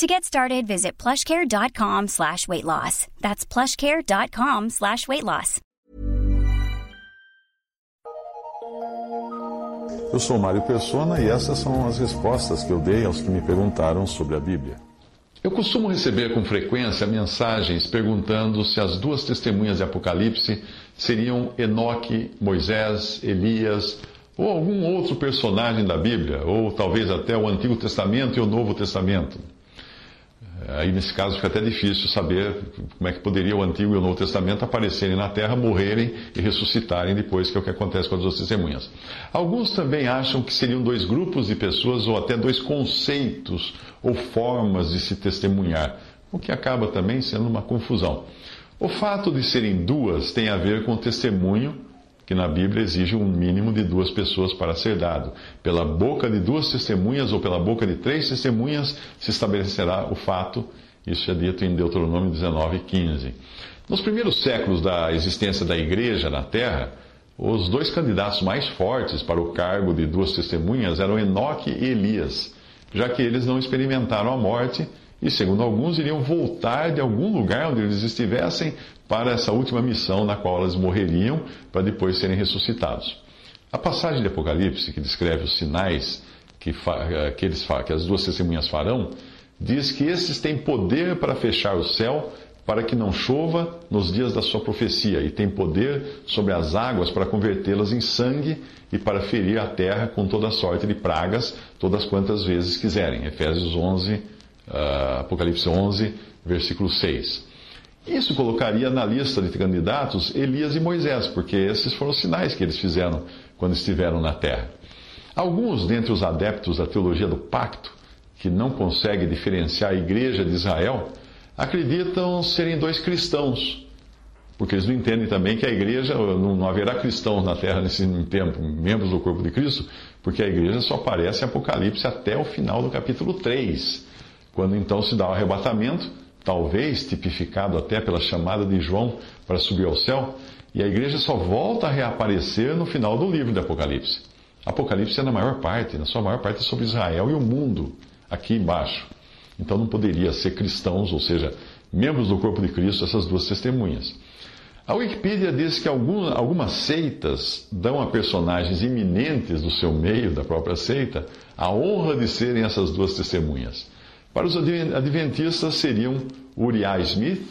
To get started, visit plushcare.com slash weight loss. That's plushcare.com slash weight loss. Eu sou Mário Persona e essas são as respostas que eu dei aos que me perguntaram sobre a Bíblia. Eu costumo receber com frequência mensagens perguntando se as duas testemunhas de Apocalipse seriam Enoque, Moisés, Elias ou algum outro personagem da Bíblia, ou talvez até o Antigo Testamento e o Novo Testamento. Aí, nesse caso, fica até difícil saber como é que poderia o Antigo e o Novo Testamento aparecerem na Terra, morrerem e ressuscitarem depois, que é o que acontece com as duas testemunhas. Alguns também acham que seriam dois grupos de pessoas ou até dois conceitos ou formas de se testemunhar, o que acaba também sendo uma confusão. O fato de serem duas tem a ver com o testemunho que na Bíblia exige um mínimo de duas pessoas para ser dado. Pela boca de duas testemunhas ou pela boca de três testemunhas se estabelecerá o fato. Isso é dito em Deuteronômio 19, 15. Nos primeiros séculos da existência da igreja na terra, os dois candidatos mais fortes para o cargo de duas testemunhas eram Enoque e Elias, já que eles não experimentaram a morte e, segundo alguns, iriam voltar de algum lugar onde eles estivessem para essa última missão na qual eles morreriam para depois serem ressuscitados. A passagem de Apocalipse, que descreve os sinais que, eh, que, eles, que as duas testemunhas farão, diz que esses têm poder para fechar o céu para que não chova nos dias da sua profecia, e tem poder sobre as águas para convertê-las em sangue e para ferir a terra com toda sorte de pragas, todas quantas vezes quiserem. Efésios 11, uh, Apocalipse 11, versículo 6. Isso colocaria na lista de candidatos Elias e Moisés, porque esses foram os sinais que eles fizeram quando estiveram na terra. Alguns dentre os adeptos da teologia do pacto, que não conseguem diferenciar a igreja de Israel, acreditam serem dois cristãos, porque eles não entendem também que a igreja, não haverá cristãos na terra nesse tempo, membros do corpo de Cristo, porque a igreja só aparece em Apocalipse até o final do capítulo 3 quando então se dá o arrebatamento, talvez tipificado até pela chamada de João para subir ao céu, e a igreja só volta a reaparecer no final do livro de Apocalipse. Apocalipse é na maior parte, na sua maior parte, sobre Israel e o mundo, aqui embaixo. Então não poderia ser cristãos, ou seja, membros do corpo de Cristo, essas duas testemunhas. A Wikipedia diz que algumas seitas dão a personagens iminentes do seu meio, da própria seita, a honra de serem essas duas testemunhas. Para os adventistas seriam Uriah Smith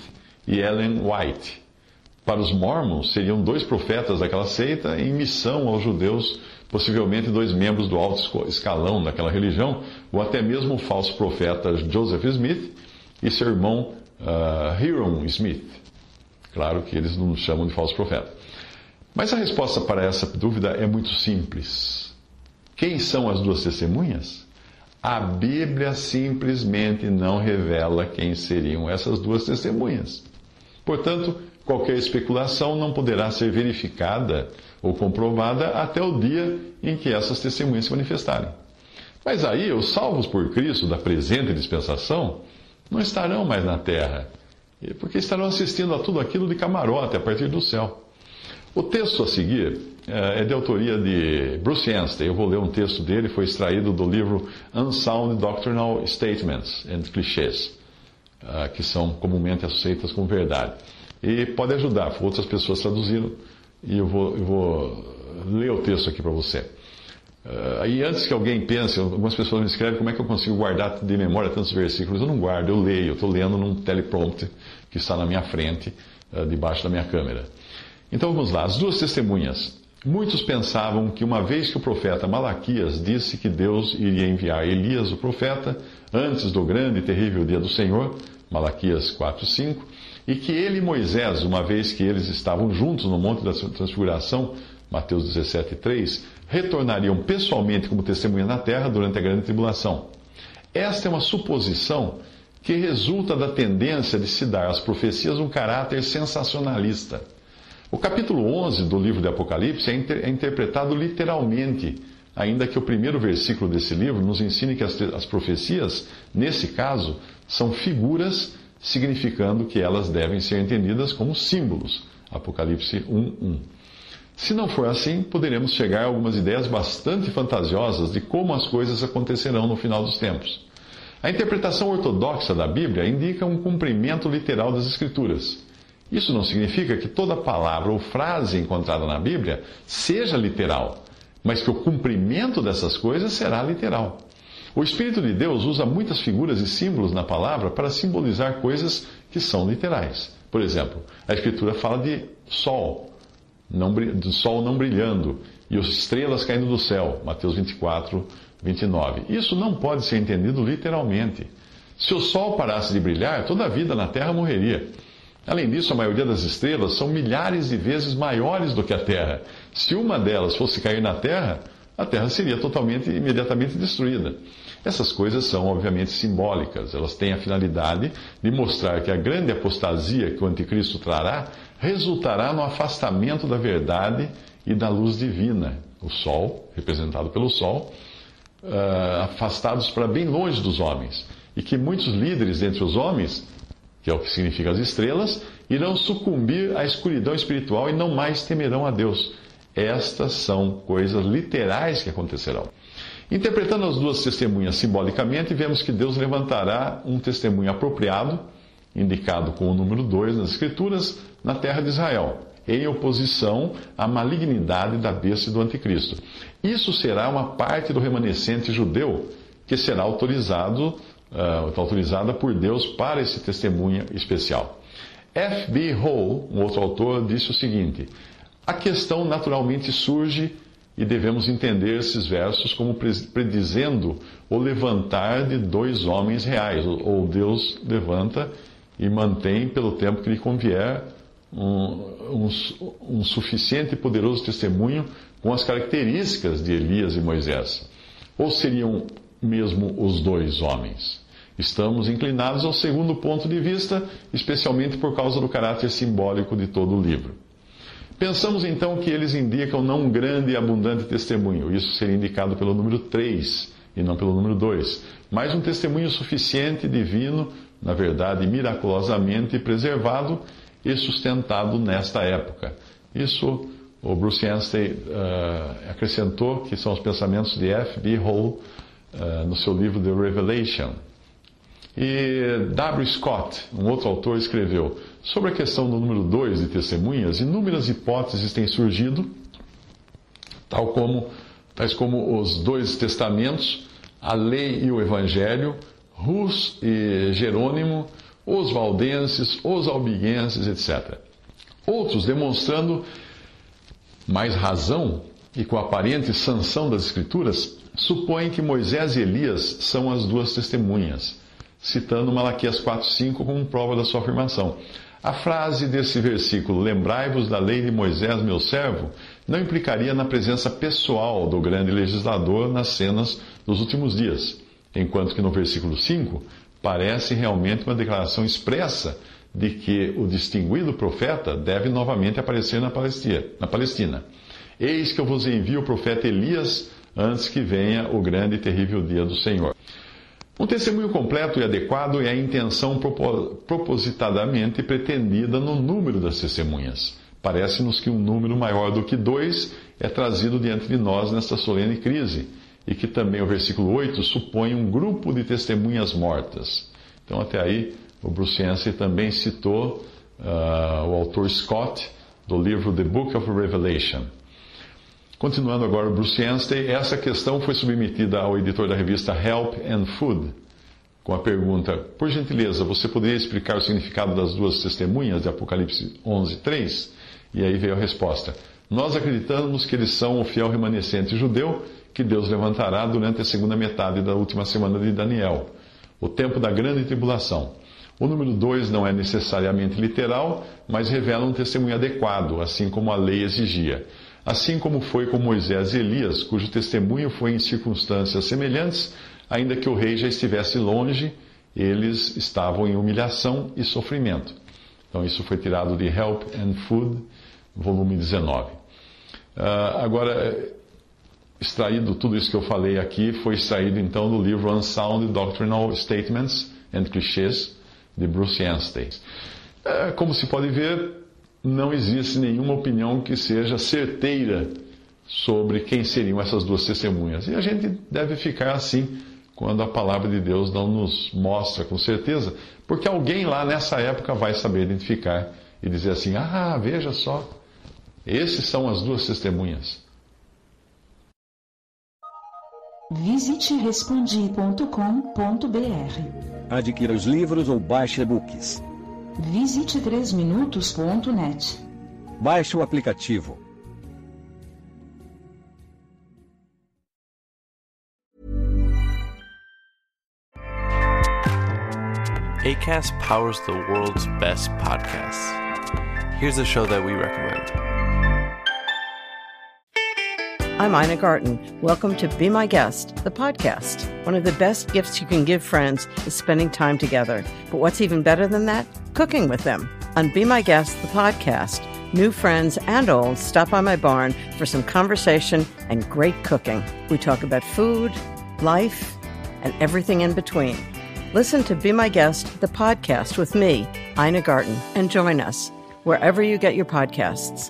e Ellen White. Para os mormons seriam dois profetas daquela seita em missão aos judeus, possivelmente dois membros do alto escalão daquela religião, ou até mesmo o falso profeta Joseph Smith e seu irmão uh, Hiram Smith. Claro que eles não chamam de falso profeta. Mas a resposta para essa dúvida é muito simples. Quem são as duas testemunhas? A Bíblia simplesmente não revela quem seriam essas duas testemunhas. Portanto, qualquer especulação não poderá ser verificada ou comprovada até o dia em que essas testemunhas se manifestarem. Mas aí, os salvos por Cristo da presente dispensação não estarão mais na terra, porque estarão assistindo a tudo aquilo de camarote a partir do céu. O texto a seguir é de autoria de Bruce Anstey. Eu vou ler um texto dele, foi extraído do livro Unsound Doctrinal Statements and Clichés, ah, que são comumente aceitas como verdade. E pode ajudar, outras pessoas traduziram, e eu vou, eu vou ler o texto aqui para você. Uh, e antes que alguém pense, algumas pessoas me escrevem como é que eu consigo guardar de memória tantos versículos. Eu não guardo, eu leio, eu estou lendo num teleprompter que está na minha frente, uh, debaixo da minha câmera. Então vamos lá, as duas testemunhas. Muitos pensavam que uma vez que o profeta Malaquias disse que Deus iria enviar Elias, o profeta, antes do grande e terrível dia do Senhor, Malaquias 4:5, e que ele e Moisés, uma vez que eles estavam juntos no monte da transfiguração, Mateus 17:3, retornariam pessoalmente como testemunha na terra durante a grande tribulação. Esta é uma suposição que resulta da tendência de se dar às profecias um caráter sensacionalista O capítulo 11 do livro de Apocalipse é, inter é interpretado literalmente, ainda que o primeiro versículo desse livro nos ensine que as, as profecias, nesse caso, são figuras, significando que elas devem ser entendidas como símbolos. Apocalipse 1:1. Se não for assim, poderemos chegar a algumas ideias bastante fantasiosas de como as coisas acontecerão no final dos tempos. A interpretação ortodoxa da Bíblia indica um cumprimento literal das Escrituras. Isso não significa que toda palavra ou frase encontrada na Bíblia seja literal, mas que o cumprimento dessas coisas será literal. O Espírito de Deus usa muitas figuras e símbolos na palavra para simbolizar coisas que são literais. Por exemplo, a Escritura fala de sol, não, sol não brilhando e as estrelas caindo do céu. Mateus 24, 29. Isso não pode ser entendido literalmente. Se o sol parasse de brilhar, toda a vida na Terra morreria. Além disso, a maioria das estrelas são milhares de vezes maiores do que a Terra. Se uma delas fosse cair na Terra, a Terra seria totalmente, imediatamente destruída. Essas coisas são, obviamente, simbólicas. Elas têm a finalidade de mostrar que a grande apostasia que o anticristo trará resultará no afastamento da verdade e da luz divina. O Sol, representado pelo Sol, uh, afastados para bem longe dos homens. E que muitos líderes entre os homens que é o que significa as estrelas, irão sucumbir à escuridão espiritual e não mais temerão a Deus. Estas são coisas literais que acontecerão. Interpretando as duas testemunhas simbolicamente, vemos que Deus levantará um testemunho apropriado, indicado com o número 2 nas Escrituras, na terra de Israel, em oposição à malignidade da besta do anticristo. Isso será uma parte do remanescente judeu que será autorizado uh, autorizada por Deus para esse testemunho especial. F.B. Hall, um outro autor, disse o seguinte: A questão naturalmente surge e devemos entender esses versos como predizendo o levantar de dois homens reais, ou Deus levanta e mantém pelo tempo que lhe convier um, um, um suficiente e poderoso testemunho com as características de Elias e Moisés. Ou seriam mesmo os dois homens. Estamos inclinados ao segundo ponto de vista, especialmente por causa do caráter simbólico de todo o livro. Pensamos então que eles indicam não um grande e abundante testemunho, isso seria indicado pelo número 3 e não pelo número 2, mas um testemunho suficiente, divino, na verdade miraculosamente preservado e sustentado nesta época. Isso o Bruce Anstey uh, acrescentou, que são os pensamentos de F. B. Hall uh, no seu livro The Revelation. E W. Scott, um outro autor, escreveu: Sobre a questão do número 2 de testemunhas, inúmeras hipóteses têm surgido, tal como, tais como os dois testamentos, a lei e o evangelho, Rus e Jerônimo, os valdenses, os albiguenses, etc. Outros demonstrando mais razão e com aparente sanção das Escrituras, supõem que Moisés e Elias são as duas testemunhas, citando Malaquias 4,5 como prova da sua afirmação. A frase desse versículo, lembrai-vos da lei de Moisés, meu servo, não implicaria na presença pessoal do grande legislador nas cenas dos últimos dias, enquanto que no versículo 5 parece realmente uma declaração expressa de que o distinguido profeta deve novamente aparecer na Palestina. Eis que eu vos envio o profeta Elias antes que venha o grande e terrível dia do Senhor. Um testemunho completo e adequado é a intenção propositadamente pretendida no número das testemunhas. Parece-nos que um número maior do que dois é trazido diante de nós nesta solene crise, e que também o versículo 8 supõe um grupo de testemunhas mortas. Então, até aí, o Bruce também citou uh, o autor Scott do livro The Book of Revelation. Continuando agora o Bruce Anstey, essa questão foi submetida ao editor da revista Help and Food, com a pergunta: Por gentileza, você poderia explicar o significado das duas testemunhas de Apocalipse 11, 3? E aí veio a resposta: Nós acreditamos que eles são o fiel remanescente judeu que Deus levantará durante a segunda metade da última semana de Daniel, o tempo da grande tribulação. O número 2 não é necessariamente literal, mas revela um testemunho adequado, assim como a lei exigia assim como foi com Moisés e Elias, cujo testemunho foi em circunstâncias semelhantes, ainda que o rei já estivesse longe, eles estavam em humilhação e sofrimento. Então, isso foi tirado de Help and Food, volume 19. Uh, ah, agora, extraído tudo isso que eu falei aqui, foi extraído então do livro Unsound Doctrinal Statements and Clichés, de Bruce Anstey. Uh, como se pode ver, não existe nenhuma opinião que seja certeira sobre quem seriam essas duas testemunhas. E a gente deve ficar assim quando a palavra de Deus não nos mostra com certeza, porque alguém lá nessa época vai saber identificar e dizer assim: ah, veja só, esses são as duas testemunhas. Visite respondi.com.br. Adquira os livros ou baixe e-books. Visite 3minutos.net. Baixe o aplicativo. ACAST powers the world's best podcasts. Here's a show that we recommend. I'm Ina Garten. Welcome to Be My Guest, the podcast. One of the best gifts you can give friends is spending time together. But what's even better than that? Cooking with them. On Be My Guest, the podcast, new friends and old stop by my barn for some conversation and great cooking. We talk about food, life, and everything in between. Listen to Be My Guest, the podcast with me, Ina Garten, and join us wherever you get your podcasts.